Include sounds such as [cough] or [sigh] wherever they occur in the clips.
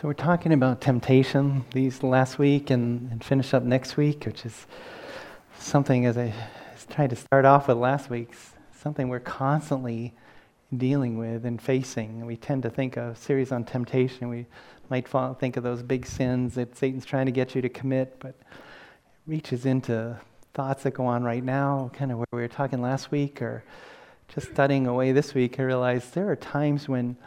So we're talking about temptation these last week and, and finish up next week, which is something as I tried to start off with last week's something we're constantly dealing with and facing. We tend to think of series on temptation. We might fall, think of those big sins that Satan's trying to get you to commit, but it reaches into thoughts that go on right now, kind of where we were talking last week, or just studying away this week. I realized there are times when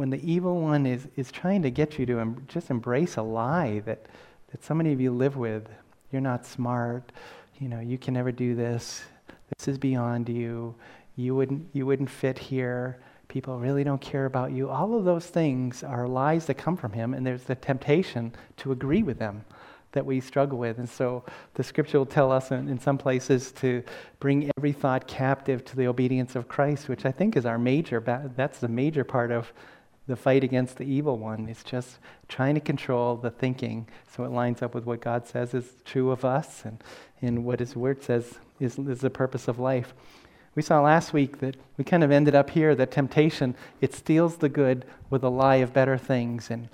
when the evil one is, is trying to get you to em- just embrace a lie that, that so many of you live with. You're not smart. You know, you can never do this. This is beyond you. You wouldn't, you wouldn't fit here. People really don't care about you. All of those things are lies that come from him, and there's the temptation to agree with them that we struggle with. And so the scripture will tell us in, in, some places to bring every thought captive to the obedience of Christ, which I think is our major, that's the major part of the fight against the evil one is just trying to control the thinking so it lines up with what God says is true of us and, and what His Word says is, is the purpose of life. We saw last week that we kind of ended up here that temptation, it steals the good with a lie of better things. And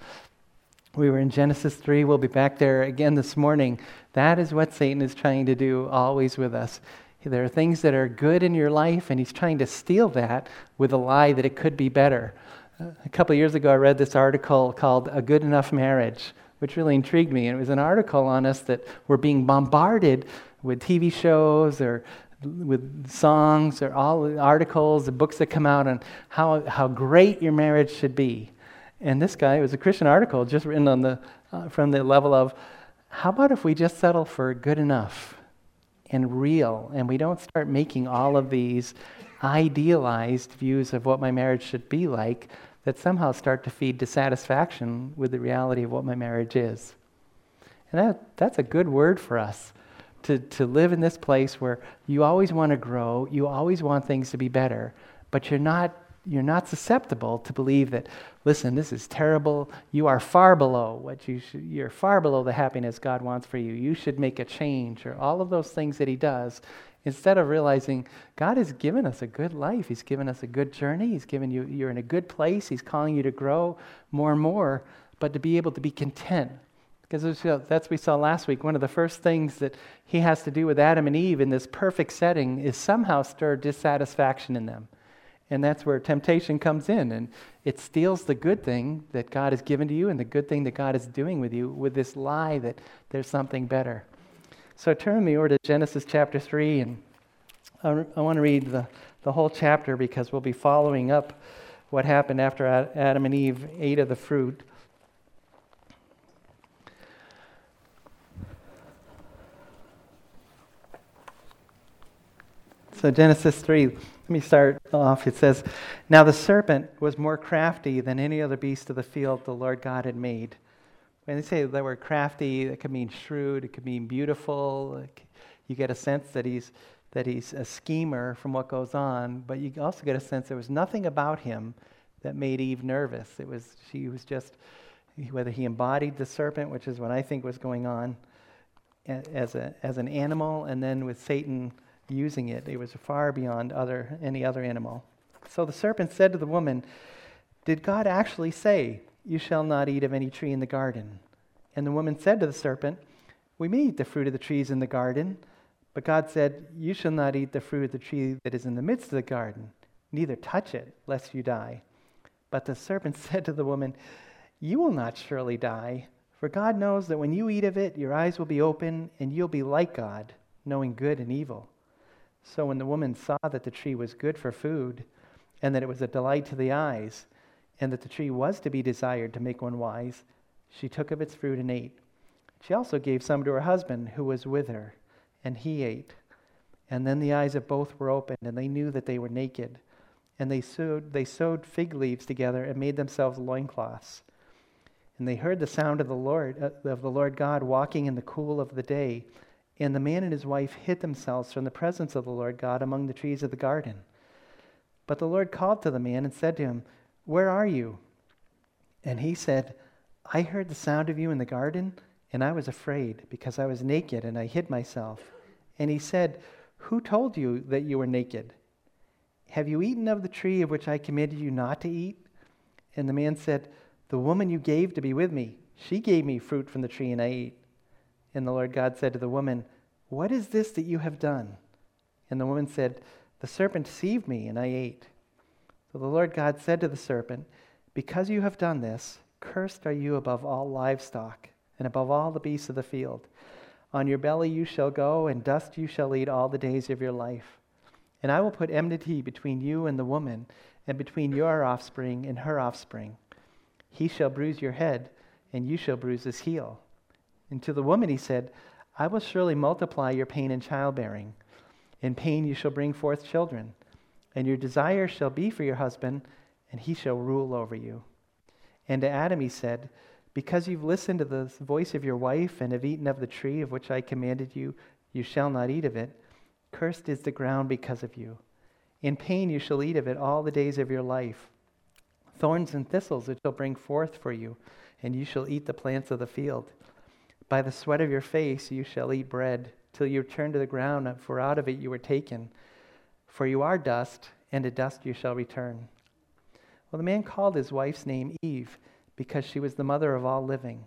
we were in Genesis 3. We'll be back there again this morning. That is what Satan is trying to do always with us. There are things that are good in your life, and he's trying to steal that with a lie that it could be better. A couple years ago, I read this article called A Good Enough Marriage, which really intrigued me. And it was an article on us that we're being bombarded with TV shows or with songs or all the articles, the books that come out on how, how great your marriage should be. And this guy, it was a Christian article just written on the, uh, from the level of how about if we just settle for good enough and real and we don't start making all of these idealized views of what my marriage should be like that somehow start to feed dissatisfaction with the reality of what my marriage is. And that, that's a good word for us to, to live in this place where you always want to grow, you always want things to be better, but you're not, you're not susceptible to believe that, listen, this is terrible. You are far below what you should, you're far below the happiness God wants for you. You should make a change, or all of those things that He does Instead of realizing God has given us a good life, He's given us a good journey, He's given you, you're in a good place, He's calling you to grow more and more, but to be able to be content. Because that's what we saw last week. One of the first things that He has to do with Adam and Eve in this perfect setting is somehow stir dissatisfaction in them. And that's where temptation comes in. And it steals the good thing that God has given to you and the good thing that God is doing with you with this lie that there's something better. So turn me over to Genesis chapter 3, and I, I want to read the, the whole chapter because we'll be following up what happened after Adam and Eve ate of the fruit. So, Genesis 3, let me start off. It says, Now the serpent was more crafty than any other beast of the field the Lord God had made. When they say the word crafty, it could mean shrewd, it could mean beautiful. You get a sense that he's, that he's a schemer from what goes on, but you also get a sense there was nothing about him that made Eve nervous. It was, she was just, whether he embodied the serpent, which is what I think was going on, as, a, as an animal, and then with Satan using it, it was far beyond other, any other animal. So the serpent said to the woman, Did God actually say, you shall not eat of any tree in the garden. And the woman said to the serpent, We may eat the fruit of the trees in the garden. But God said, You shall not eat the fruit of the tree that is in the midst of the garden, neither touch it, lest you die. But the serpent [laughs] said to the woman, You will not surely die, for God knows that when you eat of it, your eyes will be open, and you'll be like God, knowing good and evil. So when the woman saw that the tree was good for food, and that it was a delight to the eyes, and that the tree was to be desired to make one wise, she took of its fruit and ate. She also gave some to her husband who was with her, and he ate. And then the eyes of both were opened, and they knew that they were naked. And they sewed, they sewed fig leaves together and made themselves loincloths. And they heard the sound of the Lord uh, of the Lord God walking in the cool of the day. And the man and his wife hid themselves from the presence of the Lord God among the trees of the garden. But the Lord called to the man and said to him, where are you? And he said, I heard the sound of you in the garden, and I was afraid because I was naked and I hid myself. And he said, Who told you that you were naked? Have you eaten of the tree of which I commanded you not to eat? And the man said, The woman you gave to be with me, she gave me fruit from the tree and I ate. And the Lord God said to the woman, What is this that you have done? And the woman said, The serpent deceived me and I ate. So the Lord God said to the serpent, Because you have done this, cursed are you above all livestock and above all the beasts of the field. On your belly you shall go, and dust you shall eat all the days of your life. And I will put enmity between you and the woman, and between your offspring and her offspring. He shall bruise your head, and you shall bruise his heel. And to the woman he said, I will surely multiply your pain in childbearing. In pain you shall bring forth children, and your desire shall be for your husband, and he shall rule over you. And to Adam he said, Because you've listened to the voice of your wife and have eaten of the tree of which I commanded you, you shall not eat of it. Cursed is the ground because of you. In pain you shall eat of it all the days of your life. Thorns and thistles it shall bring forth for you, and you shall eat the plants of the field. By the sweat of your face you shall eat bread, till you return to the ground, for out of it you were taken. For you are dust, and to dust you shall return. Well, the man called his wife's name Eve, because she was the mother of all living.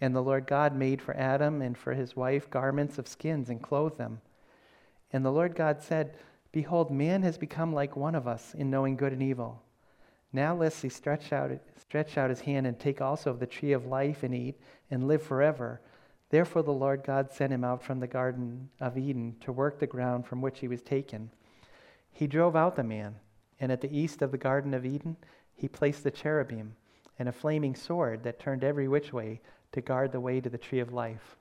And the Lord God made for Adam and for his wife garments of skins and clothed them. And the Lord God said, Behold, man has become like one of us in knowing good and evil. Now lest he stretch out, stretch out his hand and take also of the tree of life and eat and live forever. Therefore the Lord God sent him out from the Garden of Eden to work the ground from which he was taken. He drove out the man, and at the east of the Garden of Eden he placed the cherubim and a flaming sword that turned every which way to guard the way to the tree of life.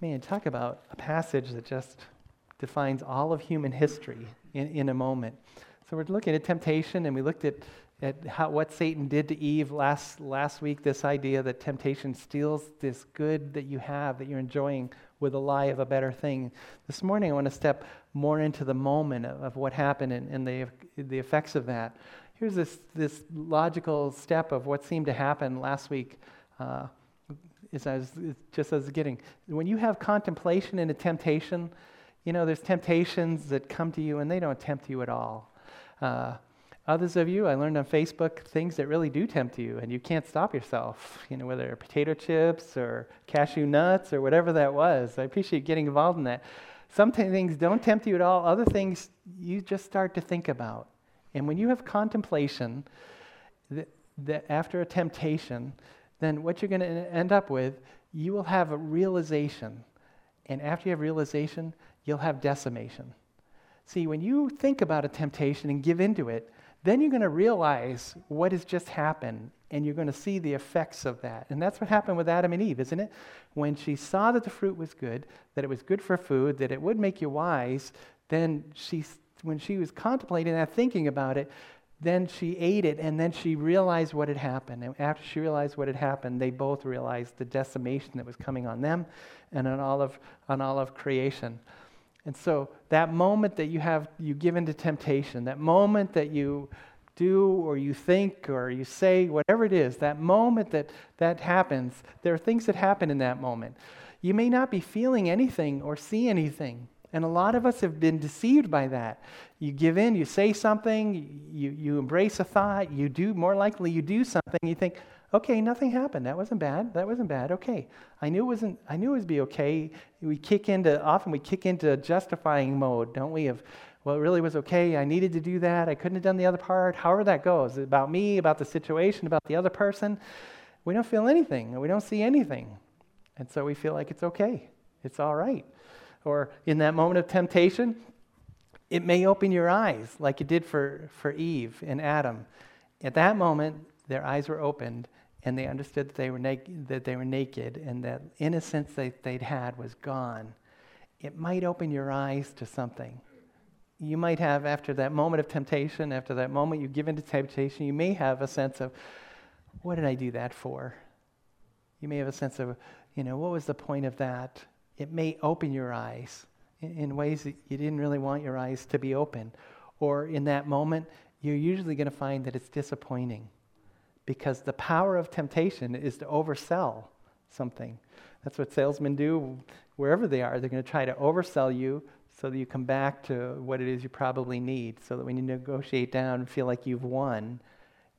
Man, talk about a passage that just defines all of human history in, in a moment. So we're looking at temptation, and we looked at, at how, what Satan did to Eve last, last week this idea that temptation steals this good that you have, that you're enjoying, with a lie of a better thing. This morning, I want to step more into the moment of, of what happened and, and the, the effects of that. Here's this, this logical step of what seemed to happen last week. Uh, as I was, just as getting, when you have contemplation and a temptation, you know, there's temptations that come to you and they don't tempt you at all. Uh, others of you, I learned on Facebook things that really do tempt you, and you can't stop yourself. You know, whether potato chips or cashew nuts or whatever that was. I appreciate getting involved in that. Some things don't tempt you at all. Other things you just start to think about. And when you have contemplation, that, after a temptation, then what you're going to end up with, you will have a realization. And after you have realization, you'll have decimation. See, when you think about a temptation and give into it, then you're going to realize what has just happened and you're going to see the effects of that. And that's what happened with Adam and Eve, isn't it? When she saw that the fruit was good, that it was good for food, that it would make you wise, then she, when she was contemplating that, thinking about it, then she ate it and then she realized what had happened. And after she realized what had happened, they both realized the decimation that was coming on them and on all of, on all of creation. And so that moment that you have, you give into temptation, that moment that you do or you think or you say, whatever it is, that moment that that happens, there are things that happen in that moment. You may not be feeling anything or see anything. And a lot of us have been deceived by that. You give in, you say something, you, you embrace a thought, you do, more likely you do something, you think, okay, nothing happened. That wasn't bad. That wasn't bad. Okay. I knew it wasn't I knew it would be okay. We kick into often we kick into justifying mode, don't we? Of well, it really was okay. I needed to do that. I couldn't have done the other part. However that goes. About me, about the situation, about the other person. We don't feel anything. We don't see anything. And so we feel like it's okay. It's all right. Or in that moment of temptation, it may open your eyes like it did for, for Eve and Adam. At that moment, their eyes were opened and they understood that they were, naked, that they were naked and that innocence that they'd had was gone. It might open your eyes to something. You might have, after that moment of temptation, after that moment you give into temptation, you may have a sense of, what did I do that for? You may have a sense of, you know, what was the point of that? It may open your eyes in ways that you didn't really want your eyes to be open. Or in that moment, you're usually going to find that it's disappointing because the power of temptation is to oversell something. That's what salesmen do wherever they are. They're going to try to oversell you so that you come back to what it is you probably need, so that when you negotiate down and feel like you've won,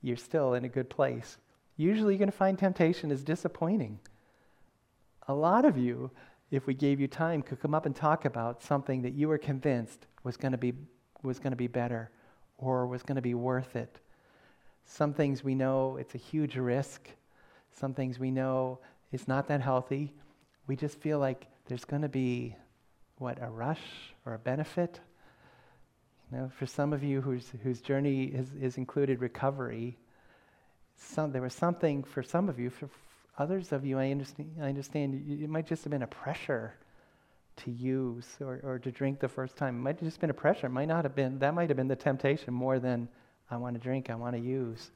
you're still in a good place. Usually, you're going to find temptation is disappointing. A lot of you, if we gave you time, could come up and talk about something that you were convinced was going to be, was going to be better or was going to be worth it. Some things we know it's a huge risk. Some things we know it's not that healthy. We just feel like there's going to be, what, a rush or a benefit? You know, for some of you whose, whose journey has, has included recovery, some, there was something for some of you, for others of you, I understand, I understand it might just have been a pressure to use or, or to drink the first time. It might have just been a pressure. It might not have been, that might have been the temptation more than I want to drink, I want to use.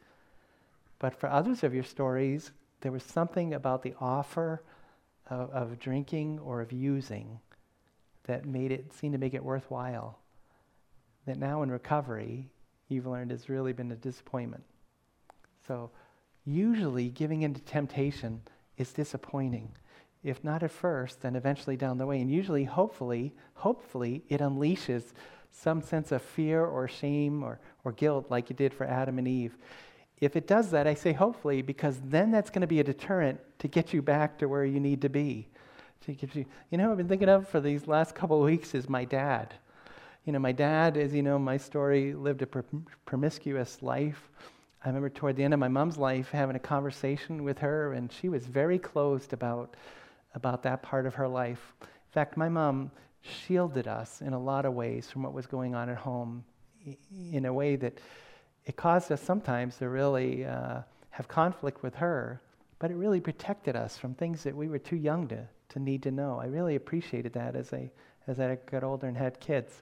But for others of your stories, there was something about the offer of, of drinking or of using that made it seem to make it worthwhile that now in recovery, you've learned has really been a disappointment. So, usually giving into temptation is disappointing. If not at first, then eventually down the way. And usually, hopefully, hopefully, it unleashes some sense of fear or shame or, or guilt like it did for Adam and Eve. If it does that, I say hopefully, because then that's going to be a deterrent to get you back to where you need to be. To get you, you know, I've been thinking of for these last couple of weeks is my dad. You know, my dad, as you know, my story lived a promiscuous life. I remember toward the end of my mom's life having a conversation with her, and she was very closed about, about that part of her life. In fact, my mom shielded us in a lot of ways from what was going on at home in a way that it caused us sometimes to really uh, have conflict with her, but it really protected us from things that we were too young to, to need to know. I really appreciated that as I, as I got older and had kids.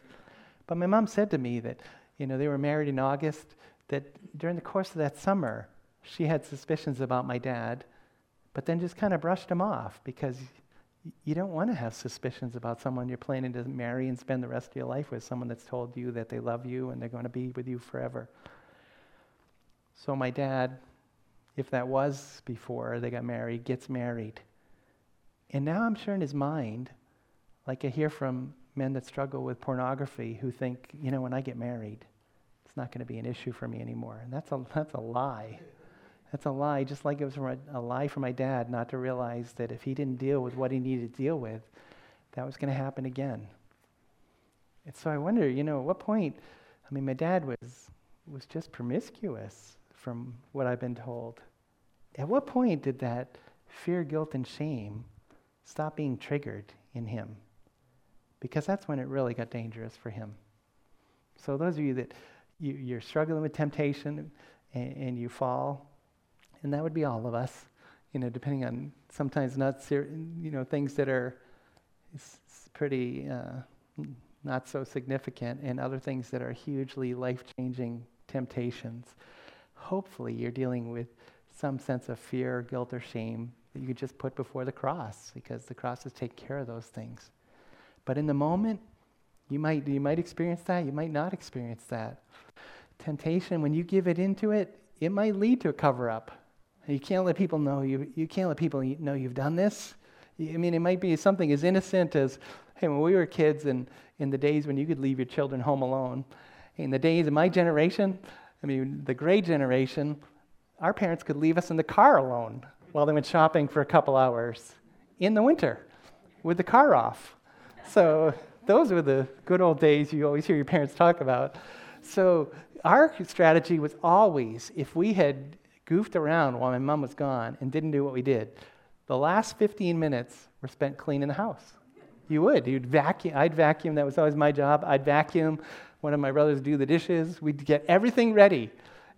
But my mom said to me that, you know, they were married in August, that during the course of that summer, she had suspicions about my dad, but then just kind of brushed them off because you don't want to have suspicions about someone you're planning to marry and spend the rest of your life with, someone that's told you that they love you and they're going to be with you forever. So, my dad, if that was before they got married, gets married. And now I'm sure in his mind, like I hear from men that struggle with pornography who think, you know, when I get married, it's not going to be an issue for me anymore. And that's a, [laughs] that's a lie. That's a lie, just like it was a, a lie for my dad not to realize that if he didn't deal with what he needed to deal with, that was going to happen again. And so I wonder, you know, at what point, I mean, my dad was, was just promiscuous from what I've been told. At what point did that fear, guilt, and shame stop being triggered in him? because that's when it really got dangerous for him. So, those of you that you, are struggling with temptation and, and, you fall, and that would be all of us, you know, depending on sometimes not, ser- you know, things that are pretty uh, not so significant, and other things that are hugely life changing temptations. Hopefully, you're dealing with some sense of fear, guilt, or shame that you just put before the cross because the cross has taken care of those things. But in the moment, you might, you might experience that, you might not experience that. Temptation, when you give it into it, it might lead to a cover up. You can't let people know you, you can't let people know you've done this. I mean, it might be something as innocent as, hey, when we were kids and in the days when you could leave your children home alone, in the days of my generation, I mean, the gray generation, our parents could leave us in the car alone while they went shopping for a couple hours in the winter with the car off. So those were the good old days you always hear your parents talk about. So our strategy was always if we had goofed around while my mom was gone and didn't do what we did, the last 15 minutes were spent cleaning the house. You would. You'd vacuum. I'd vacuum. That was always my job. I'd vacuum. One of my brothers do the dishes. We'd get everything ready.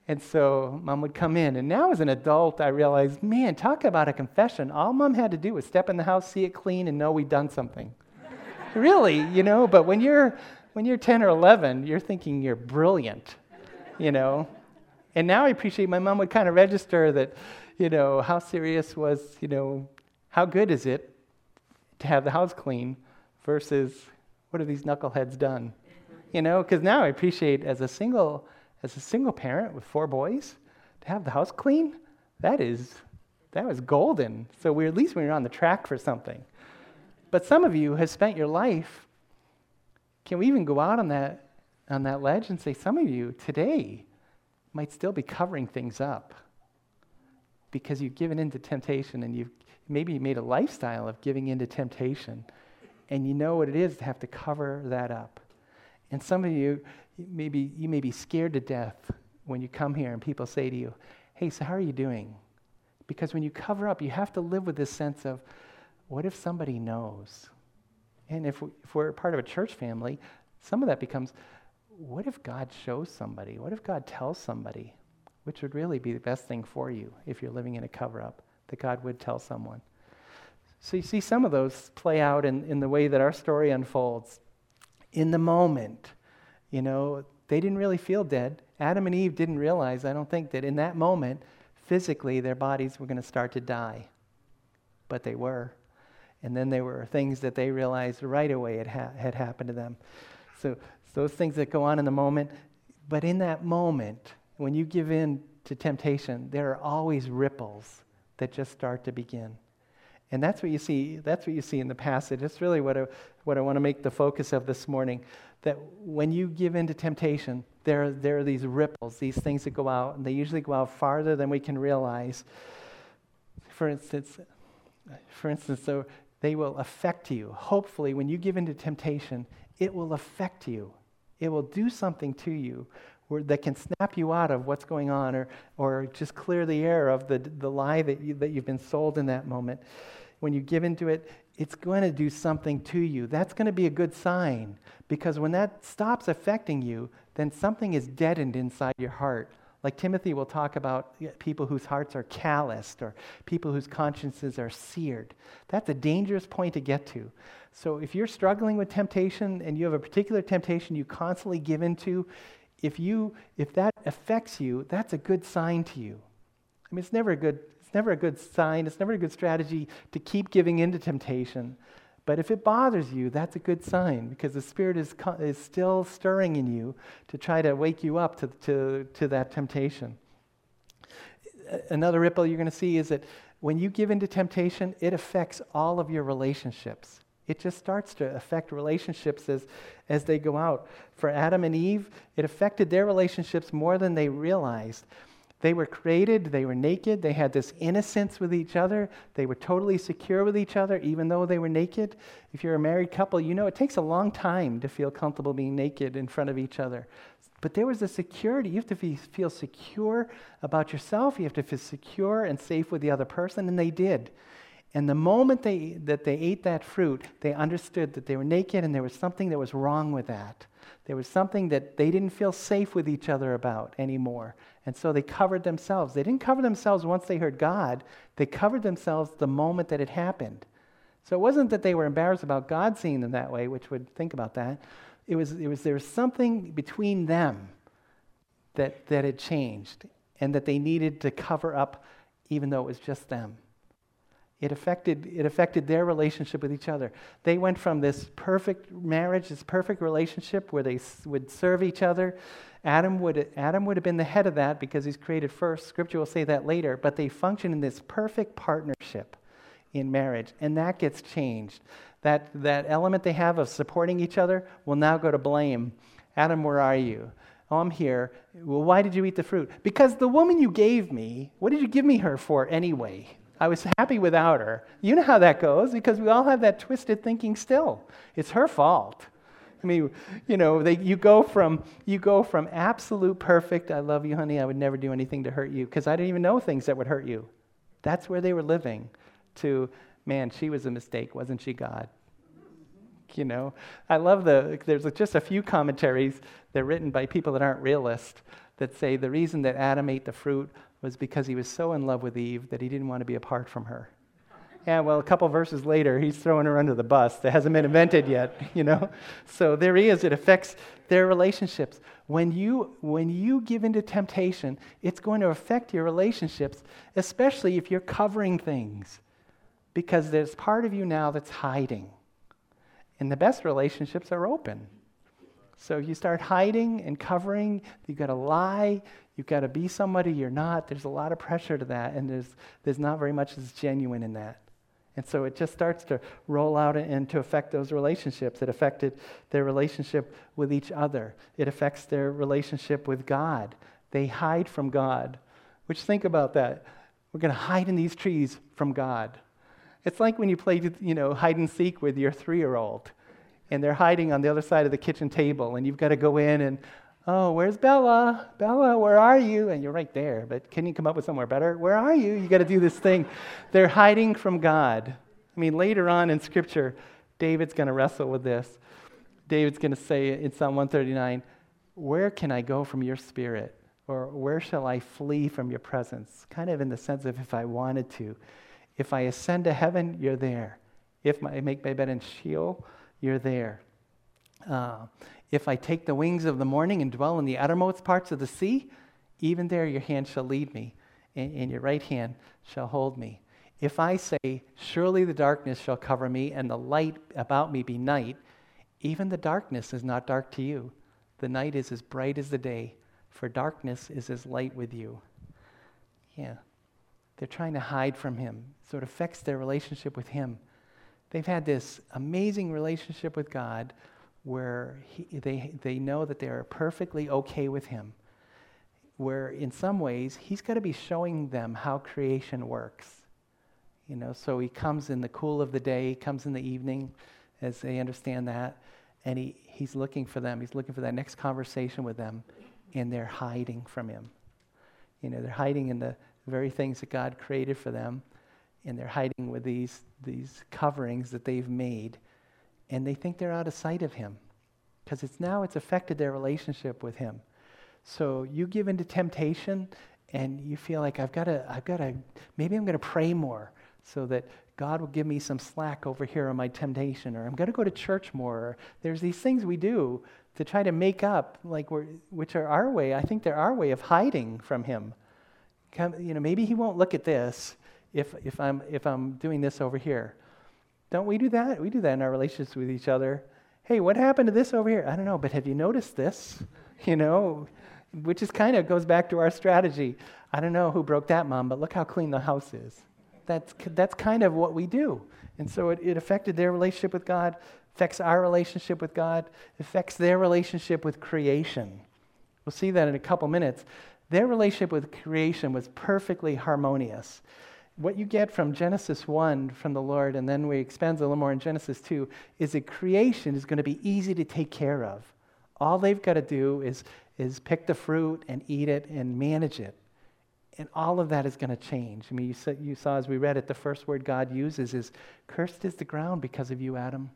And so mom would come in. And now as an adult, I realized, man, talk about a confession. All mom had to do was step in the house, see it clean, and know we'd done something [laughs] really, you know, but when you're when you're 10 or 11, you're thinking you're brilliant, you know. And now I appreciate my mom would kind of register that, you know, how serious was, you know, how good is it to have the house clean versus what have these knuckleheads done? You know, because now I appreciate as a single as a single parent with four boys to have the house clean, that is that was golden. So we at least we were on the track for something. But some of you have spent your life. Can we even go out on that, on that ledge and say, some of you today, might still be covering things up because you've given into temptation and you've maybe made a lifestyle of giving into temptation and you know what it is to have to cover that up. And some of you, maybe you may be scared to death when you come here and people say to you, Hey, so how are you doing? Because when you cover up, you have to live with this sense of, What if somebody knows? And if, we, if we're part of a church family, some of that becomes, What if God shows somebody? What if God tells somebody? Which would really be the best thing for you if you're living in a cover up, that God would tell someone. So you see some of those play out in, in the way that our story unfolds. In the moment, you know, they didn't really feel dead. Adam and Eve didn't realize, I don't think, that in that moment, physically, their bodies were going to start to die. But they were. And then there were things that they realized right away had, ha- had happened to them. So, so those things that go on in the moment, but in that moment, when you give in to temptation, there are always ripples that just start to begin. And that's what you see, that's what you see in the passage. That's really what I, what I want to make the focus of this morning. That when you give in to temptation, there, there are these ripples, these things that go out, and they usually go out farther than we can realize. For instance, for instance, so they will affect you. Hopefully, when you give in to temptation, it will affect you. It will do something to you that can snap you out of what's going on or, or just clear the air of the, the lie that, you, that you've been sold in that moment. When you give into it, it's going to do something to you. That's going to be a good sign because when that stops affecting you, then something is deadened inside your heart. Like Timothy will talk about people whose hearts are calloused or people whose consciences are seared. That's a dangerous point to get to. So if you're struggling with temptation and you have a particular temptation you constantly give into, if you if that affects you, that's a good sign to you. I mean, it's never a good it's never a good sign. It's never a good strategy to keep giving into temptation. But if it bothers you, that's a good sign because the Spirit is, is still stirring in you to try to wake you up to, to, to that temptation. Another ripple you're going to see is that when you give into temptation, it affects all of your relationships. It just starts to affect relationships as, as they go out. For Adam and Eve, it affected their relationships more than they realized. They were created, they were naked, they had this innocence with each other, they were totally secure with each other, even though they were naked. If you're a married couple, you know it takes a long time to feel comfortable being naked in front of each other. But there was a security. You have to be, feel secure about yourself, you have to feel secure and safe with the other person, and they did. And the moment they, that they ate that fruit, they understood that they were naked and there was something that was wrong with that. There was something that they didn't feel safe with each other about anymore. And so they covered themselves. They didn't cover themselves once they heard God, they covered themselves the moment that it happened. So it wasn't that they were embarrassed about God seeing them that way, which would think about that. It was, it was there was something between them that, that had changed and that they needed to cover up, even though it was just them. It affected, it affected their relationship with each other. They went from this perfect marriage, this perfect relationship where they would serve each other. Adam would, Adam would have been the head of that because he's created first. Scripture will say that later. But they function in this perfect partnership in marriage, and that gets changed. That, that element they have of supporting each other will now go to blame. Adam, where are you? Oh, I'm here. Well, why did you eat the fruit? Because the woman you gave me, what did you give me her for anyway? I was happy without her. You know how that goes because we all have that twisted thinking still. It's her fault. I mean, you know, they, you go from you go from absolute perfect, I love you, honey, I would never do anything to hurt you because I didn't even know things that would hurt you. That's where they were living. To man, she was a mistake, wasn't she, God? You know, I love the. There's just a few commentaries that are written by people that aren't realists that say the reason that Adam ate the fruit was because he was so in love with Eve that he didn't want to be apart from her. Yeah, well, a couple verses later, he's throwing her under the bus that hasn't been invented yet, [laughs] you know? So there he is. It affects their relationships. When you, when you give into temptation, it's going to affect your relationships, especially if you're covering things, because there's part of you now that's hiding. And the best relationships are open. So if you start hiding and covering, you've got to lie, you've got to be somebody you're not. There's a lot of pressure to that, and there's, there's not very much that's genuine in that. And so it just starts to roll out and to affect those relationships. It affected their relationship with each other. It affects their relationship with God. They hide from God. Which, think about that. We're going to hide in these trees from God. It's like when you play, you know, hide and seek with your three year old, and they're hiding on the other side of the kitchen table, and you've got to go in and, oh, where's Bella? Bella, where are you? And you're right there, but can you come up with somewhere better? Where are you? You got to do this thing. They're hiding from God. I mean, later on in Scripture, David's going to wrestle with this. David's going to say in Psalm 139, Where can I go from your spirit? Or where shall I flee from your presence? Kind of in the sense of if I wanted to. If I ascend to heaven, you're there. If I make my bed in Sheol, you're there. Uh, if I take the wings of the morning and dwell in the uttermost parts of the sea, even there your hand shall lead me, and, your right hand shall hold me. If I say, Surely the darkness shall cover me, and the light about me be night, even the darkness is not dark to you. The night is as bright as the day, for darkness is as light with you. Yeah. They're trying to hide from him, so it affects their relationship with him. They've had this amazing relationship with God where he, they, they know that they are perfectly okay with him, where in some ways he's got to be showing them how creation works. You know, so he comes in the cool of the day, he comes in the evening as they understand that, and he, he's looking for them. He's looking for that next conversation with them, and they're hiding from him. You know, they're hiding in the very things that God created for them, and they're hiding with these, these coverings that they've made, and they think they're out of sight of him because it's now it's affected their relationship with him. So you give into temptation and you feel like I've got to, I've got to, maybe I'm going to pray more so that God will give me some slack over here on my temptation, or I'm going to go to church more. or There's these things we do to try to make up, like we're, which are our way. I think they're our way of hiding from Him. You know, maybe He won't look at this if, if, I'm, if I'm doing this over here. Don't we do that? We do that in our relationships with each other. Hey, what happened to this over here? I don't know, but have you noticed this? [laughs] You know, which is kind of goes back to our strategy. I don't know who broke that, mom, but look how clean the house is that's, that's kind of what we do. And so it, it affected their relationship with God, affects our relationship with God, affects their relationship with creation. We'll see that in a couple minutes. Their relationship with creation was perfectly harmonious. What you get from Genesis 1 from the Lord, and then we expand a little more in Genesis 2, is that creation is going to be easy to take care of. All they've got to do is, is pick the fruit and eat it and manage it. And all of that is going to change. I mean, you saw, you saw as we read it, the first word God uses is, Cursed is the ground because of you, Adam.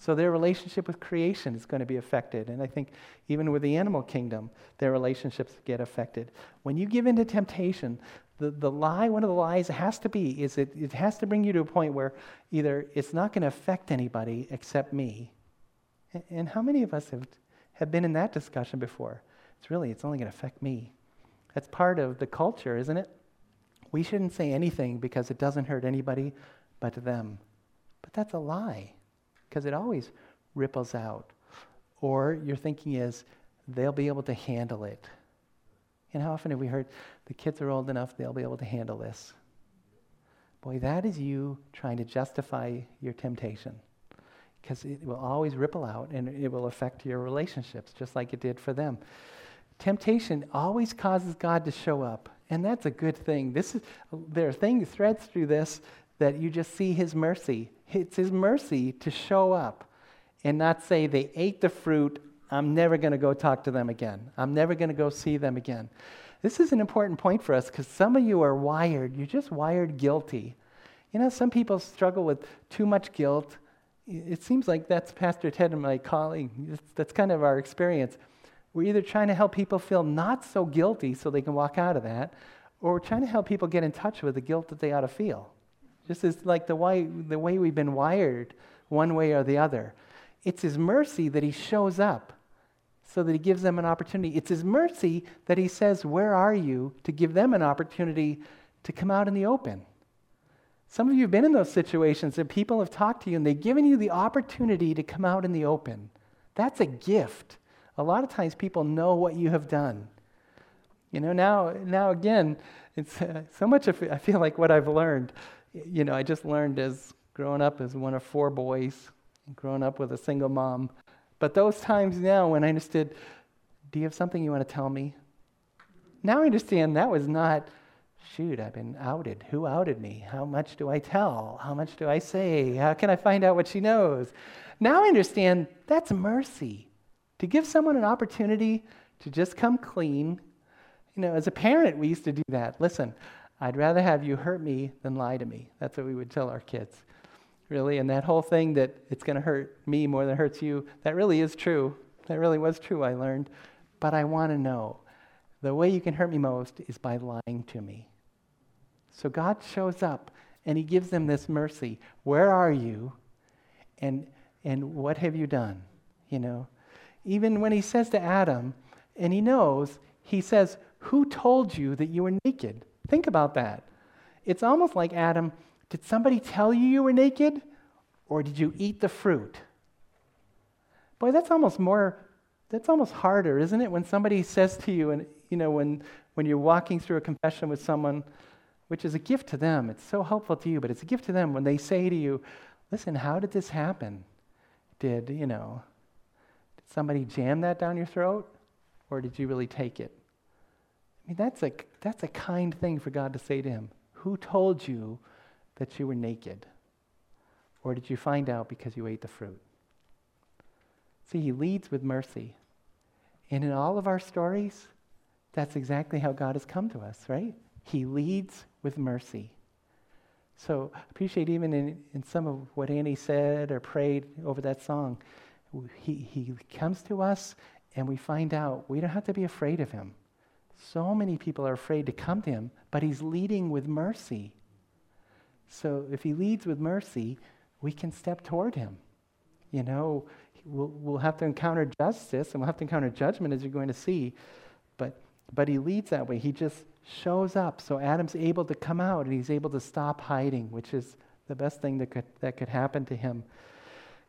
So their relationship with creation is going to be affected. And I think even with the animal kingdom, their relationships get affected. When you give in to temptation, the, the lie, one of the lies has to be, is it, it has to bring you to a point where either it's not going to affect anybody except me. And, and how many of us have, have been in that discussion before? It's really, it's only going to affect me. That's part of the culture, isn't it? We shouldn't say anything because it doesn't hurt anybody but them. But that's a lie because it always ripples out. Or your thinking is they'll be able to handle it. And how often have we heard the kids are old enough, they'll be able to handle this? Boy, that is you trying to justify your temptation because it will always ripple out and it will affect your relationships just like it did for them temptation always causes God to show up. And that's a good thing. This is, there are things, threads through this that you just see His mercy. It's His mercy to show up and not say, they ate the fruit, I'm never going to go talk to them again. I'm never going to go see them again. This is an important point for us because some of you are wired, you're just wired guilty. You know, some people struggle with too much guilt. It seems like that's Pastor Ted and my colleague. That's kind of our experience. We're either trying to help people feel not so guilty so they can walk out of that, or we're trying to help people get in touch with the guilt that they ought to feel. Just as like the way, the way we've been wired, one way or the other. It's His mercy that He shows up so that He gives them an opportunity. It's His mercy that He says, Where are you? to give them an opportunity to come out in the open. Some of you have been in those situations that people have talked to you and they've given you the opportunity to come out in the open. That's a gift a lot of times people know what you have done. You know, now, now again, it's uh, so much of I feel like what I've learned, you know, I just learned as growing up as one of four boys and growing up with a single mom. But those times now when I understood, do you have something you want to tell me? Now I understand that was not, shoot, I've been outed. Who outed me? How much do I tell? How much do I say? How can I find out what she knows? Now I understand that's mercy. To give someone an opportunity to just come clean. You know, as a parent, we used to do that. Listen, I'd rather have you hurt me than lie to me. That's what we would tell our kids. Really, and that whole thing that it's going to hurt me more than it hurts you, that really is true. That really was true, I learned. But I want to know the way you can hurt me most is by lying to me. So God shows up and he gives them this mercy. Where are you? And and what have you done? You know, even when he says to Adam, and he knows, he says, Who told you that you were naked? Think about that. It's almost like Adam, did somebody tell you you were naked? Or did you eat the fruit? Boy, that's almost more, that's almost harder, isn't it? When somebody says to you, and you know, when, when you're walking through a confession with someone, which is a gift to them, it's so helpful to you, but it's a gift to them when they say to you, listen, how did this happen? Did, you know, did somebody jam that down your throat? Or did you really take it? I mean, that's a, that's a kind thing for God to say to him. Who told you that you were naked? Or did you find out because you ate the fruit? See, he leads with mercy. And in all of our stories, that's exactly how God has come to us, right? He leads with mercy. So appreciate even in, in some of what Annie said or prayed over that song. He, he comes to us and we find out we don't have to be afraid of him. So many people are afraid to come to him, but he's leading with mercy. So if he leads with mercy, we can step toward him. You know, we'll, we'll have to encounter justice and we'll have to encounter judgment as you're going to see, but, but he leads that way. He just shows up. So Adam's able to come out and he's able to stop hiding, which is the best thing that could, that could happen to him.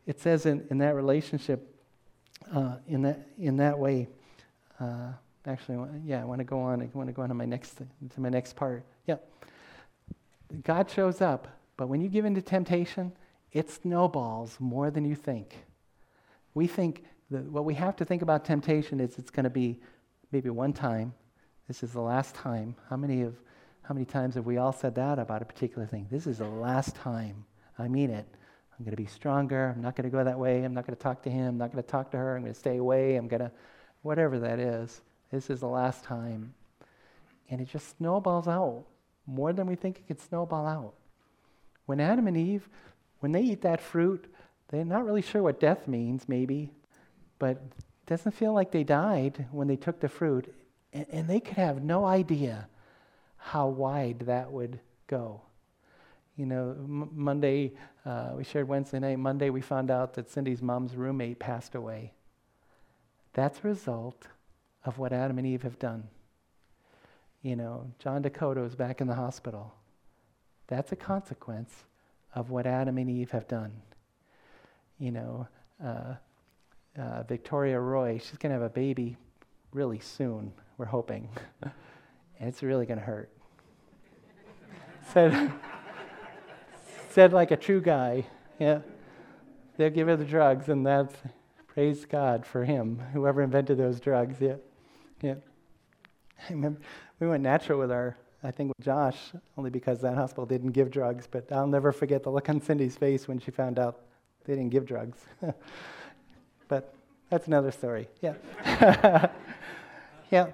It says in, in that relationship, uh, in, that, in that way, uh, actually, yeah, I want to go on. I want to go on to my next, to my next part. Yeah. God shows up, but when you give in to temptation, it snowballs more than you think. We think that what we have to think about temptation is it's going to be maybe one time. This is the last time. How many of how many times have we all said that about a particular thing? This is the last time. I mean it. I'm going to be stronger. I'm not going to go that way. I'm not going to talk to him. I'm not going to talk to her. I'm going to stay away. I'm going to, whatever that is. This is the last time. And it just snowballs out more than we think it could snowball out. When Adam and Eve, when they eat that fruit, they're not really sure what death means, maybe, but it doesn't feel like they died when they took the fruit. And, and they could have no idea how wide that would go. You know, M- Monday, uh, we shared Wednesday night. Monday, we found out that Cindy's mom's roommate passed away. That's a result of what Adam and Eve have done. You know, John Dakota is back in the hospital. That's a consequence of what Adam and Eve have done. You know, uh, uh, Victoria Roy, she's going to have a baby really soon, we're hoping. and [laughs] it's really going to hurt. [laughs] Said, [laughs] said like a true guy. Yeah. They'll give her the drugs, and that's praise God for him, whoever invented those drugs. Yeah. Yeah. I remember we went natural with our, I think with Josh, only because that hospital didn't give drugs, but I'll never forget the look on Cindy's face when she found out they didn't give drugs. [laughs] but that's another story. Yeah. [laughs] yeah.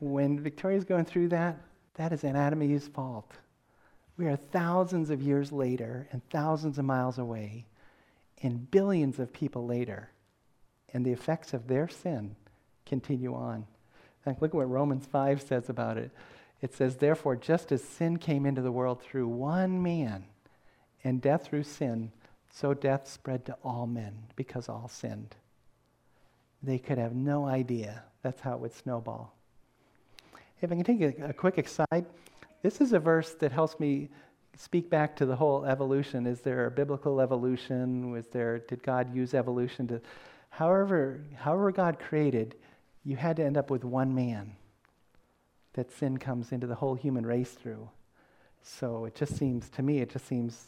When Victoria's going through that, that is Adam and Eve's fault. We are thousands of years later and thousands of miles away and billions of people later, and the effects of their sin continue on. Look at what Romans 5 says about it. It says, Therefore, just as sin came into the world through one man, and death through sin, so death spread to all men because all sinned. They could have no idea that's how it would snowball. If I can take a, a quick aside, this is a verse that helps me speak back to the whole evolution. Is there a biblical evolution? Was there did God use evolution to however however God created, you had to end up with one man that sin comes into the whole human race through. So it just seems to me it just seems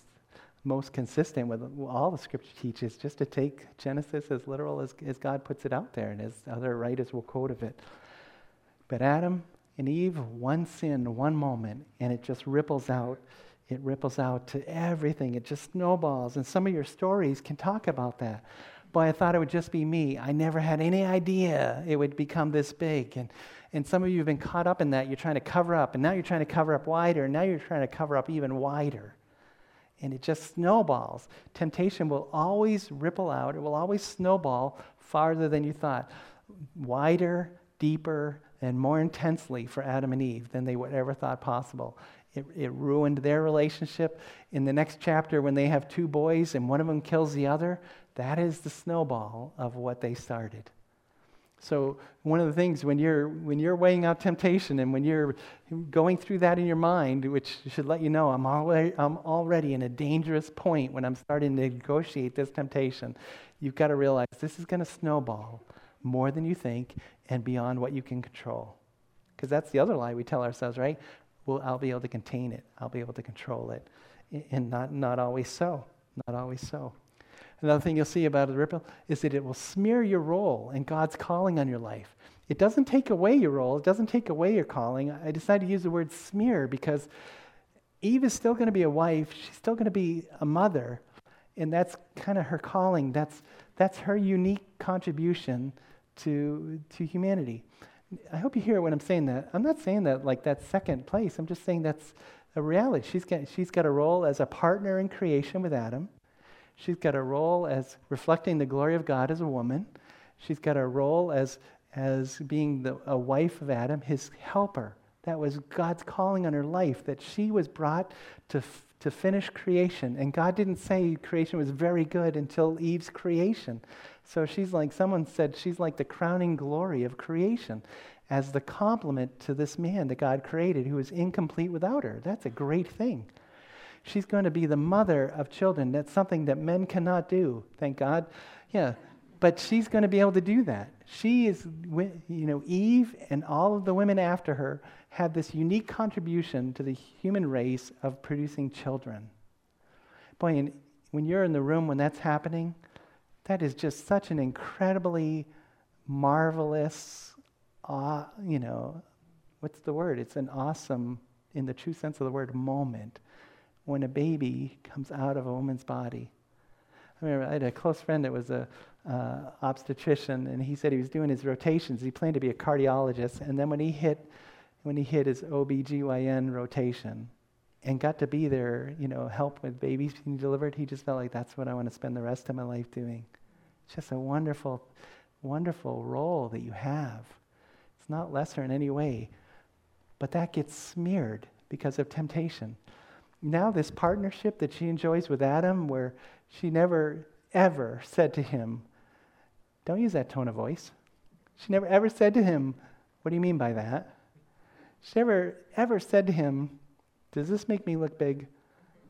most consistent with all the scripture teaches just to take Genesis as literal as, as God puts it out there and as other writers will quote of it. But Adam and Eve, one sin, one moment, and it just ripples out. It ripples out to everything. It just snowballs. And some of your stories can talk about that. Boy, I thought it would just be me. I never had any idea it would become this big. And, and some of you have been caught up in that. You're trying to cover up, and now you're trying to cover up wider, and now you're trying to cover up even wider. And it just snowballs. Temptation will always ripple out, it will always snowball farther than you thought. Wider, deeper, and more intensely for Adam and Eve than they would ever thought possible. It, it ruined their relationship. In the next chapter, when they have two boys and one of them kills the other, that is the snowball of what they started. So one of the things when you're when you're weighing out temptation and when you're going through that in your mind, which should let you know I'm already I'm already in a dangerous point when I'm starting to negotiate this temptation, you've got to realize this is going to snowball more than you think and beyond what you can control. Because that's the other lie we tell ourselves, right? Well, I'll be able to contain it. I'll be able to control it. And not not always so. Not always so. Another thing you'll see about the ripple is that it will smear your role and God's calling on your life. It doesn't take away your role, it doesn't take away your calling. I decided to use the word smear because Eve is still going to be a wife, she's still going to be a mother, and that's kind of her calling. That's, that's her unique contribution to, to humanity. I hope you hear when I'm saying that. I'm not saying that like that's second place. I'm just saying that's a reality. She's got, she's got a role as a partner in creation with Adam. She's got a role as reflecting the glory of God as a woman. She's got a role as, as being the, a wife of Adam, his helper. That was God's calling on her life, that she was brought to, f- to finish creation. And God didn't say creation was very good until Eve's creation. So she's like, someone said, she's like the crowning glory of creation as the complement to this man that God created who is incomplete without her. That's a great thing. She's going to be the mother of children. That's something that men cannot do, thank God. Yeah, but she's going to be able to do that. She is, you know, Eve and all of the women after her had this unique contribution to the human race of producing children. Boy, and when you're in the room when that's happening, that is just such an incredibly marvelous, uh, you know, what's the word? It's an awesome, in the true sense of the word, moment when a baby comes out of a woman's body. I remember I had a close friend that was a uh, obstetrician, and he said he was doing his rotations. He planned to be a cardiologist, and then when he hit when he hit his OBGYN rotation and got to be there, you know, help with babies being delivered, he just felt like that's what I want to spend the rest of my life doing. It's just a wonderful, wonderful role that you have. It's not lesser in any way, but that gets smeared because of temptation now this partnership that she enjoys with Adam, where she never ever said to him, Don't use that tone of voice. She never ever said to him, What do you mean by that? She never ever said to him, Does this make me look big?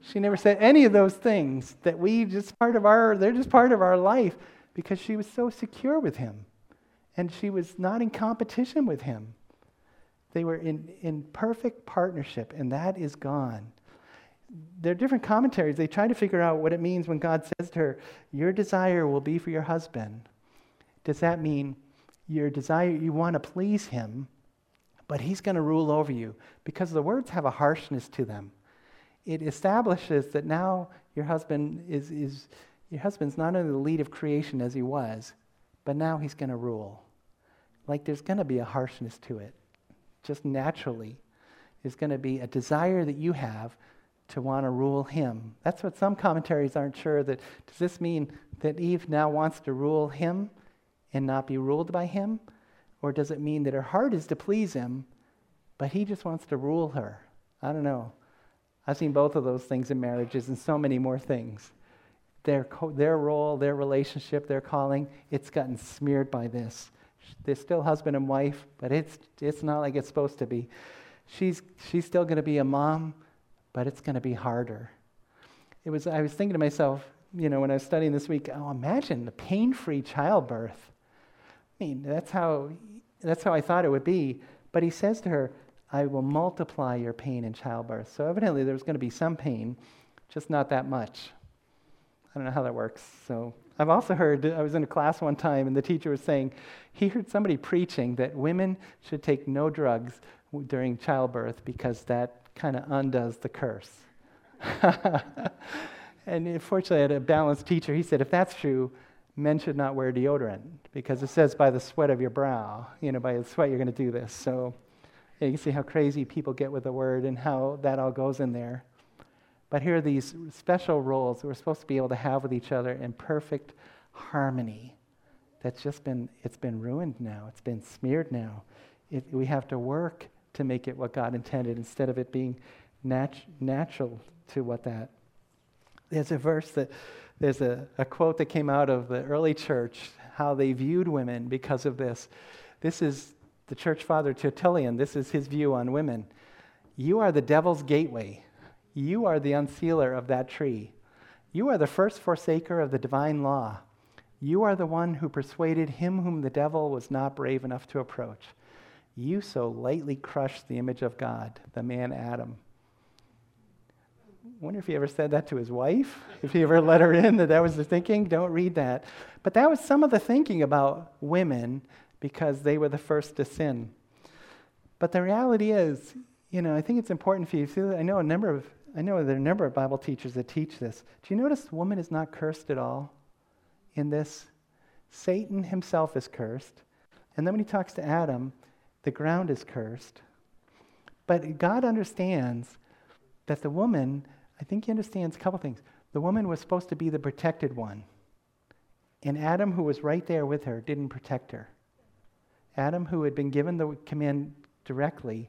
She never said any of those things that we just part of our, they're just part of our life because she was so secure with him. And she was not in competition with him. They were in, in perfect partnership, and that is gone there are different commentaries. They try to figure out what it means when God says to her, Your desire will be for your husband. Does that mean your desire, you want to please him, but he's going to rule over you? Because the words have a harshness to them. It establishes that now your husband is, is your husband's not only the lead of creation as he was, but now he's going to rule. Like there's going to be a harshness to it. Just naturally, there's going to be a desire that you have to want to rule him. That's what some commentaries aren't sure that does this mean that Eve now wants to rule him and not be ruled by him? Or does it mean that her heart is to please him, but he just wants to rule her? I don't know. I've seen both of those things in marriages and so many more things. Their, co- their role, their relationship, their calling, it's gotten smeared by this. They're still husband and wife, but it's, it's not like it's supposed to be. She's, she's still going to be a mom, but it's going to be harder. It was, I was thinking to myself, you know, when I was studying this week, oh, imagine the pain free childbirth. I mean, that's how, that's how I thought it would be. But he says to her, I will multiply your pain in childbirth. So evidently there's going to be some pain, just not that much. I don't know how that works. So I've also heard, I was in a class one time, and the teacher was saying he heard somebody preaching that women should take no drugs during childbirth because that kind of undoes the curse. [laughs] and fortunately, I had a balanced teacher. He said, if that's true, men should not wear deodorant because it says by the sweat of your brow, you know, by the sweat you're going to do this. So you can see how crazy people get with the word and how that all goes in there. But here are these special roles that we're supposed to be able to have with each other in perfect harmony. That's just been, it's been ruined now. It's been smeared now. It, we have to work to make it what God intended instead of it being nat- natural to what that. There's a verse that, there's a, a quote that came out of the early church, how they viewed women because of this. This is the church father Tertullian. This is his view on women. You are the devil's gateway. You are the unsealer of that tree. You are the first forsaker of the divine law. You are the one who persuaded him whom the devil was not brave enough to approach. You so lightly crushed the image of God, the man Adam. I wonder if he ever said that to his wife, if he ever let her in that that was the thinking. Don't read that. But that was some of the thinking about women because they were the first to sin. But the reality is, you know, I think it's important for you. See, I know a number of I know there are a number of Bible teachers that teach this. Do you notice woman is not cursed at all in this? Satan himself is cursed. And then when he talks to Adam, the ground is cursed. But God understands that the woman, I think he understands a couple things. The woman was supposed to be the protected one. And Adam, who was right there with her, didn't protect her. Adam, who had been given the command directly,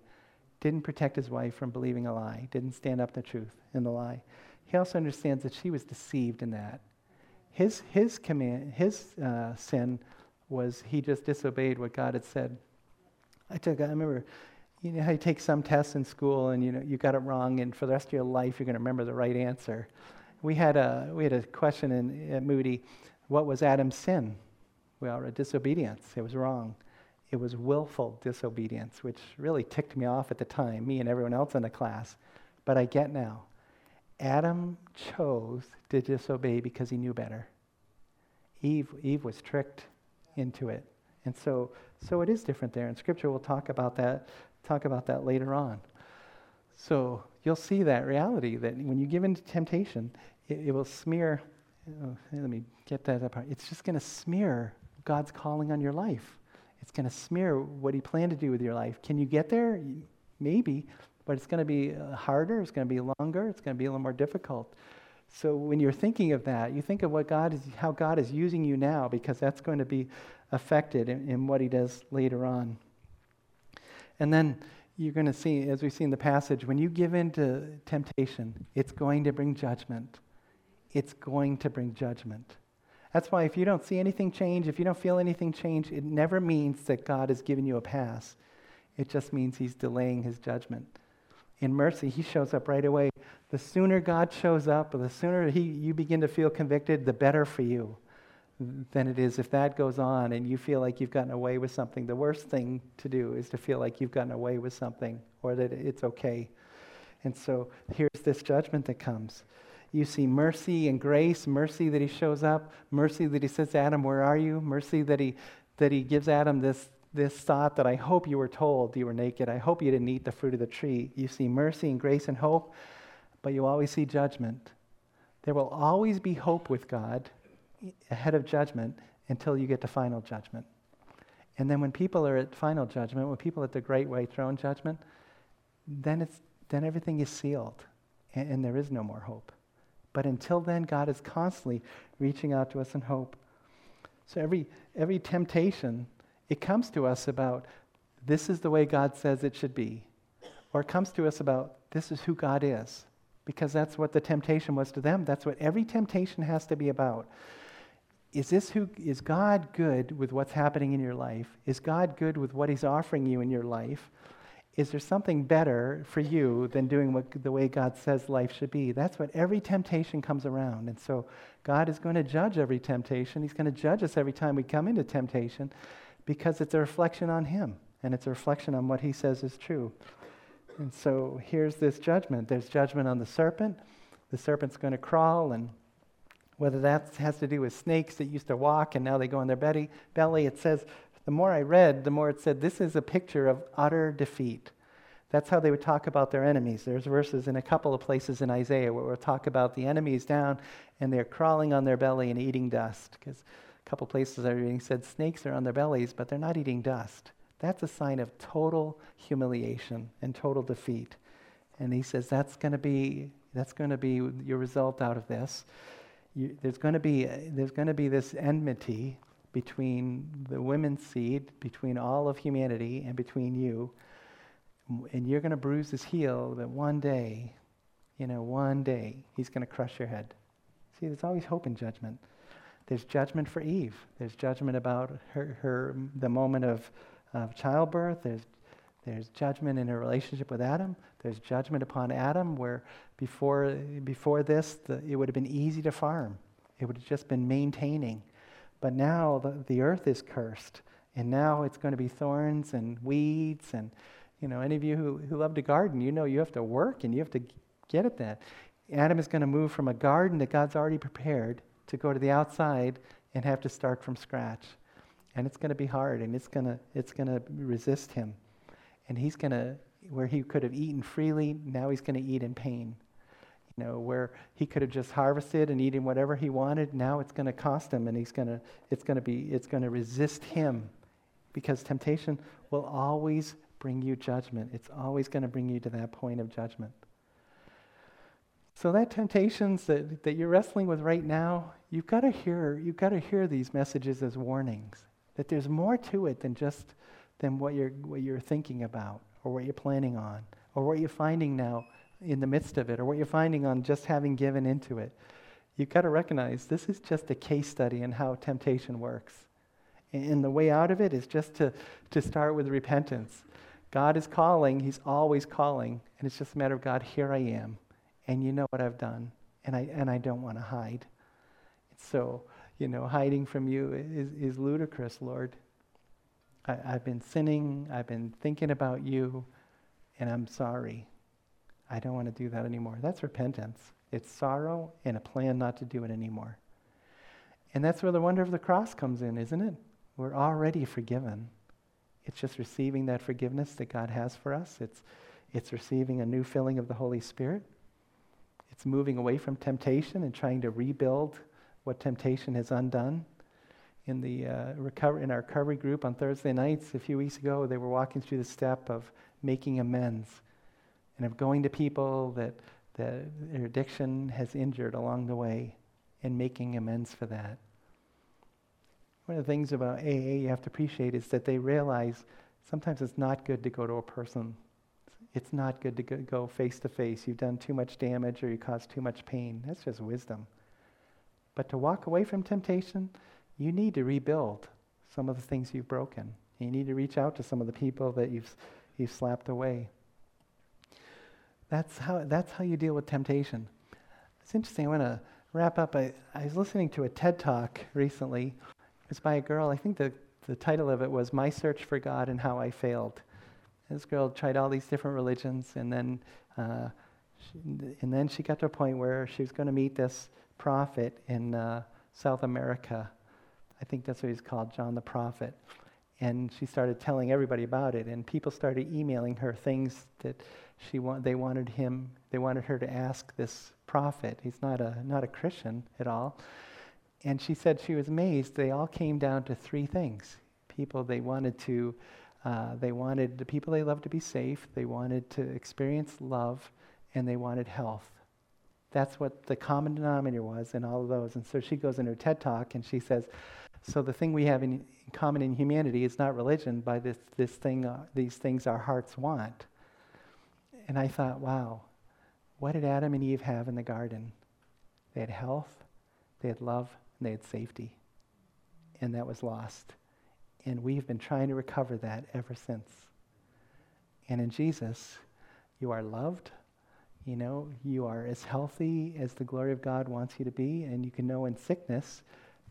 didn't protect his wife from believing a lie, didn't stand up the truth in the lie. He also understands that she was deceived in that. His, his command, his uh, sin was he just disobeyed what God had said. I took, I remember, you know how you take some tests in school and you know you got it wrong, and for the rest of your life you're going to remember the right answer. We had a we had a question in at Moody, what was Adam's sin? Well, disobedience. It was wrong. It was willful disobedience, which really ticked me off at the time, me and everyone else in the class. But I get now. Adam chose to disobey because he knew better. Eve, Eve was tricked into it. And so, so it is different there. And Scripture will talk about that, talk about that later on. So you'll see that reality that when you give in to temptation, it, it will smear. Oh, let me get that apart. It's just going to smear God's calling on your life. It's going to smear what he planned to do with your life. Can you get there? Maybe, but it's going to be uh, harder, it's going to be longer, it's going to be a little more difficult. So when you're thinking of that, you think of what God is, how God is using you now, because that's going to be affected in, in what He does later on. And then you're going to see, as we see in the passage, when you give in to temptation, it's going to bring judgment. It's going to bring judgment. That's why if you don't see anything change, if you don't feel anything change, it never means that God has given you a pass. It just means He's delaying His judgment. In mercy, He shows up right away. The sooner God shows up, or the sooner he, you begin to feel convicted, the better for you than it is if that goes on and you feel like you've gotten away with something. The worst thing to do is to feel like you've gotten away with something or that it's okay. And so here's this judgment that comes. You see mercy and grace, mercy that he shows up, mercy that he says, Adam, where are you? Mercy that he, that he gives Adam this, this thought that I hope you were told you were naked. I hope you didn't eat the fruit of the tree. You see mercy and grace and hope, but you always see judgment. There will always be hope with God ahead of judgment until you get to final judgment. And then when people are at final judgment, when people at the great white throne judgment, then, it's, then everything is sealed and, and there is no more hope. But until then, God is constantly reaching out to us in hope. So every, every temptation, it comes to us about this is the way God says it should be. Or it comes to us about this is who God is. Because that's what the temptation was to them. That's what every temptation has to be about. Is this who is God good with what's happening in your life? Is God good with what He's offering you in your life? is there something better for you than doing what, the way God says life should be? That's what every temptation comes around. And so God is going to judge every temptation. He's going to judge us every time we come into temptation because it's a reflection on Him and it's a reflection on what He says is true. And so here's this judgment there's judgment on the serpent. The serpent's going to crawl, and Whether that has to do with snakes that used to walk and now they go on their belly, belly, it says, the more I read, the more it said, this is a picture of utter defeat. That's how they would talk about their enemies. There's verses in a couple of places in Isaiah where we'll talk about the enemies down and they're crawling on their belly and eating dust. Because a couple places I reading said snakes are on their bellies, but they're not eating dust. That's a sign of total humiliation and total defeat. And he says that's going to be that's going to be your result out of this. You, there's going to be there's going to be this enmity between the women's seed, between all of humanity, and between you and you're going to bruise his heel that one day, you know, one day he's going to crush your head. See, there's always hope in judgment. There's judgment for Eve. There's judgment about her, her the moment of, of childbirth. There's, there's judgment in a relationship with Adam. There's judgment upon Adam, where before, before this, the, it would have been easy to farm. It would have just been maintaining. But now the, the earth is cursed, and now it's going to be thorns and weeds and you know, any of you who, who love to garden, you know you have to work and you have to get at that. Adam is going to move from a garden that God's already prepared to go to the outside and have to start from scratch. And it's going to be hard and it's going to, it's going to resist him. And he's going to, where he could have eaten freely, now he's going to eat in pain. You know, where he could have just harvested and eaten whatever he wanted, now it's going to cost him and he's going to, it's going to be, it's going to resist him because temptation will always bring you judgment. It's always going to bring you to that point of judgment. So that temptations that, that you're wrestling with right now, you've got to hear you've got to hear these messages as warnings. That there's more to it than just than what you're what you're thinking about or what you're planning on or what you're finding now in the midst of it or what you're finding on just having given into it. You've got to recognize this is just a case study in how temptation works. And the way out of it is just to, to start with repentance. God is calling, He's always calling, and it's just a matter of God, here I am, and you know what I've done, and I, and I don't want to hide. So, you know, hiding from you is, is ludicrous, Lord. I, I've been sinning, I've been thinking about you, and I'm sorry. I don't want to do that anymore. That's repentance. It's sorrow and a plan not to do it anymore. And that's where the wonder of the cross comes in, isn't it? We're already forgiven. It's just receiving that forgiveness that God has for us. It's, it's receiving a new filling of the Holy Spirit. It's moving away from temptation and trying to rebuild what temptation has undone. In, the, uh, recover, in our recovery group on Thursday nights a few weeks ago, they were walking through the step of making amends and of going to people that, that their addiction has injured along the way and making amends for that. One of the things about AA you have to appreciate is that they realize sometimes it's not good to go to a person. It's not good to go face to face. You've done too much damage or you caused too much pain. That's just wisdom. But to walk away from temptation, you need to rebuild some of the things you've broken. You need to reach out to some of the people that you've, you've slapped away. That's how, that's how you deal with temptation. It's interesting. I want to wrap up. I, I was listening to a TED talk recently it's by a girl. I think the, the title of it was My Search for God and How I Failed. This girl tried all these different religions, and then, uh, she, and then she got to a point where she was going to meet this prophet in uh, South America. I think that's what he's called, John the Prophet. And she started telling everybody about it, and people started emailing her things that she want, they wanted him, they wanted her to ask this prophet. He's not a, not a Christian at all. And she said she was amazed. They all came down to three things. People they wanted to, uh, they wanted the people they loved to be safe. They wanted to experience love, and they wanted health. That's what the common denominator was in all of those. And so she goes in her TED talk and she says, "So the thing we have in common in humanity is not religion, but this this thing, uh, these things our hearts want." And I thought, wow, what did Adam and Eve have in the garden? They had health, they had love, and they had safety. And that was lost. And we've been trying to recover that ever since. And in Jesus, you are loved. You know, you are as healthy as the glory of God wants you to be. And you can know in sickness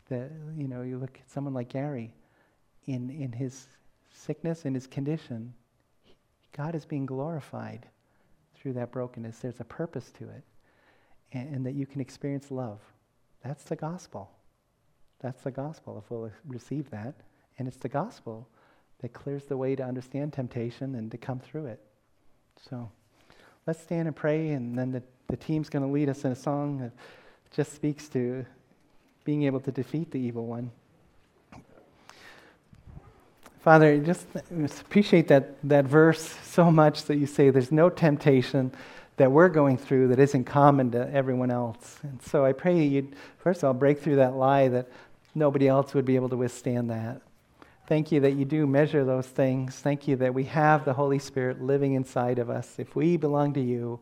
that, you know, you look at someone like Gary, in, in his sickness, in his condition, God is being glorified through that brokenness. There's a purpose to it. And, and that you can experience love That's the gospel. That's the gospel if we'll receive that. And it's the gospel that clears the way to understand temptation and to come through it. So let's stand and pray, and then the, the team's going to lead us in a song that just speaks to being able to defeat the evil one. Father, I just appreciate that, that verse so much that you say there's no temptation that we're going through that isn't common to everyone else. And so I pray you'd, first of all, break through that lie that nobody else would be able to withstand that. Thank you that you do measure those things. Thank you that we have the Holy Spirit living inside of us. If we belong to you,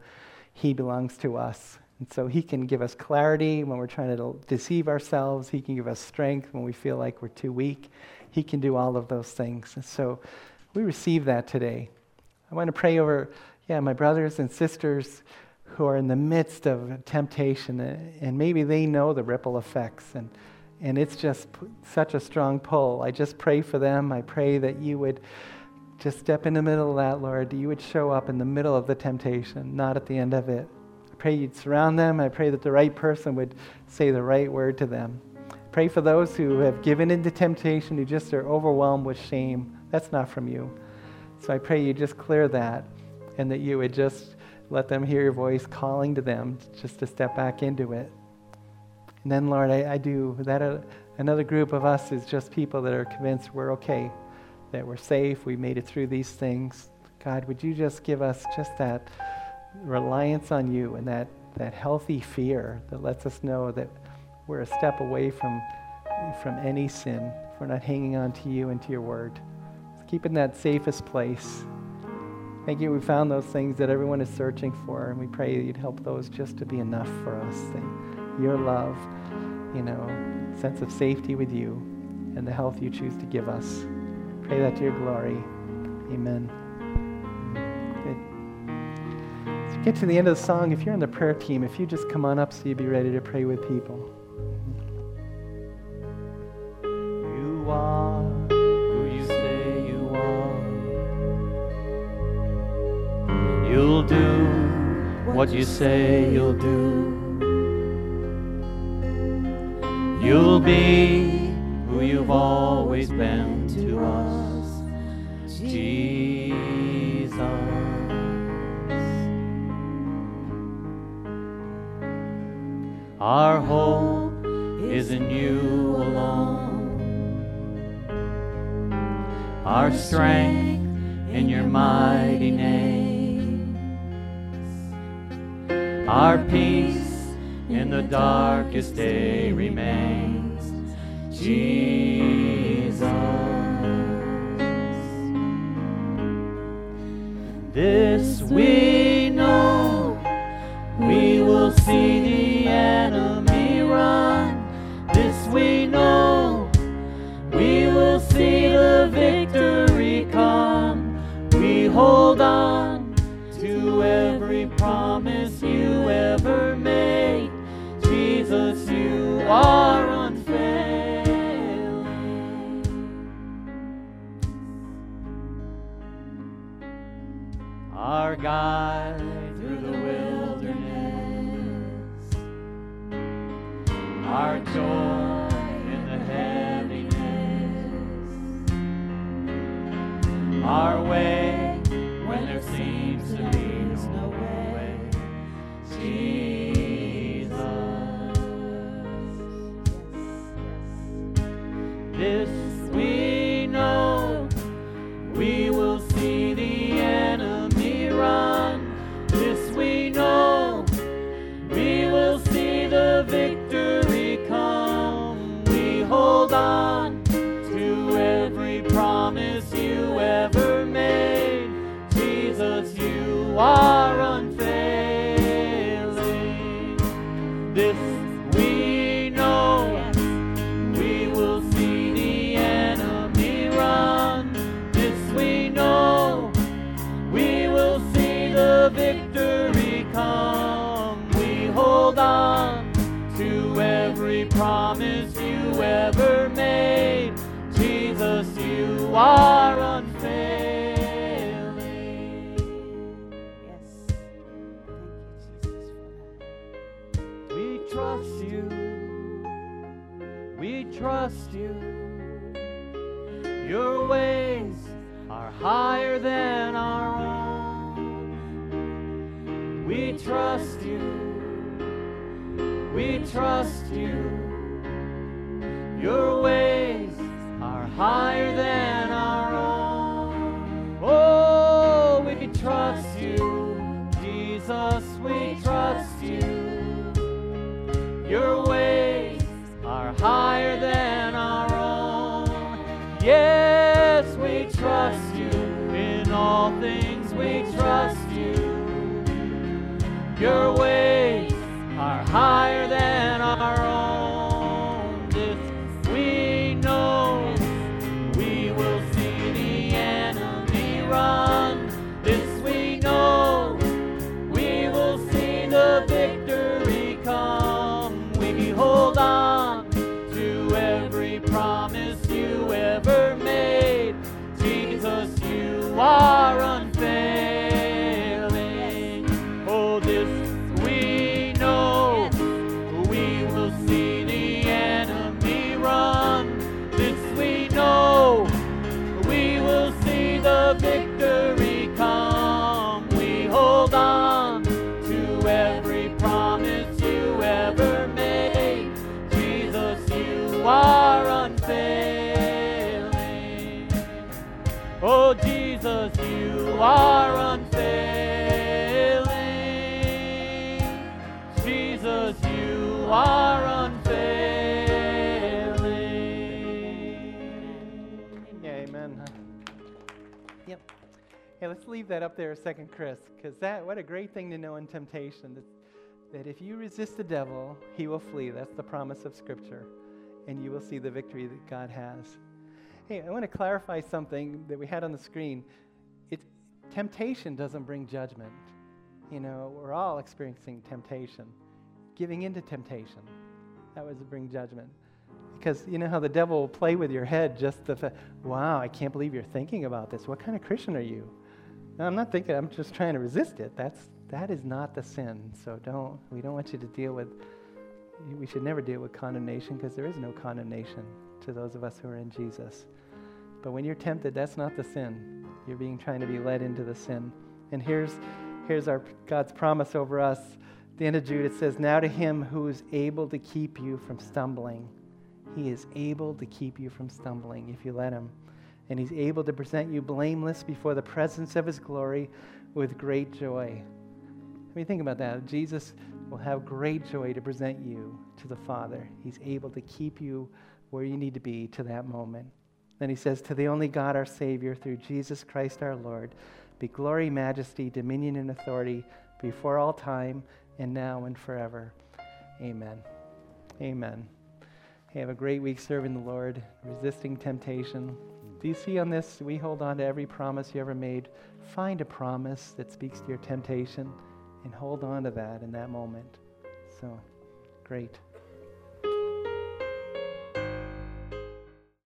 He belongs to us. And so He can give us clarity when we're trying to deceive ourselves. He can give us strength when we feel like we're too weak. He can do all of those things. And so we receive that today. I want to pray over, yeah, my brothers and sisters who are in the midst of temptation, uh, and maybe they know the ripple effects. And and it's just such a strong pull. I just pray for them. I pray that you would just step in the middle of that, Lord. You would show up in the middle of the temptation, not at the end of it. Pray you'd surround them. I pray that the right person would say the right word to them. Pray for those who have given into temptation, who just are overwhelmed with shame. That's not from you. So I pray you just clear that and that you would just let them hear your voice calling to them just to step back into it. And then, Lord, I, I do that. Uh, another group of us is just people that are convinced we're okay, that we're safe, we made it through these things. God, would you just give us just that reliance on you and that, that healthy fear that lets us know that we're a step away from, from any sin if we're not hanging on to you and to your word. Let's keep in that safest place. Thank you. We found those things that everyone is searching for, and we pray that you'd help those just to be enough for us your love, you know, sense of safety with you, and the health you choose to give us. Pray that to your glory. Amen. Get to the end of the song. If you're on the prayer team, if you just come on up so you'd be ready to pray with people. You are who you say you are. You'll do what you say you'll do. You'll be who you've always been to us, Our hope is in you alone. Our strength in your mighty name. Our peace in the darkest day remains Jesus. This we Our guide through the wilderness, our joy We trust you. Your ways are higher than our own. Oh, we trust you. Jesus, we trust you. Your ways are higher than our own. Yes, we trust you. In all things, we trust you. Your ways that up there, a Second Chris, because that what a great thing to know in temptation that, that if you resist the devil, he will flee. That's the promise of Scripture, and you will see the victory that God has. Hey, I want to clarify something that we had on the screen. It, temptation doesn't bring judgment. You know, we're all experiencing temptation, giving into temptation. That was to bring judgment. Because you know how the devil will play with your head just the fact, wow, I can't believe you're thinking about this. What kind of Christian are you? I'm not thinking, I'm just trying to resist it. That's, that is not the sin. So don't, we don't want you to deal with, we should never deal with condemnation because there is no condemnation to those of us who are in Jesus. But when you're tempted, that's not the sin. You're being trying to be led into the sin. And here's, here's our God's promise over us. At the end of Jude, it says, Now to him who is able to keep you from stumbling. He is able to keep you from stumbling if you let him. And he's able to present you blameless before the presence of his glory with great joy. I mean, think about that. Jesus will have great joy to present you to the Father. He's able to keep you where you need to be to that moment. Then he says, To the only God, our Savior, through Jesus Christ our Lord, be glory, majesty, dominion, and authority before all time and now and forever. Amen. Amen. Hey, have a great week serving the Lord, resisting temptation. Do you see on this? We hold on to every promise you ever made. Find a promise that speaks to your temptation and hold on to that in that moment. So, great.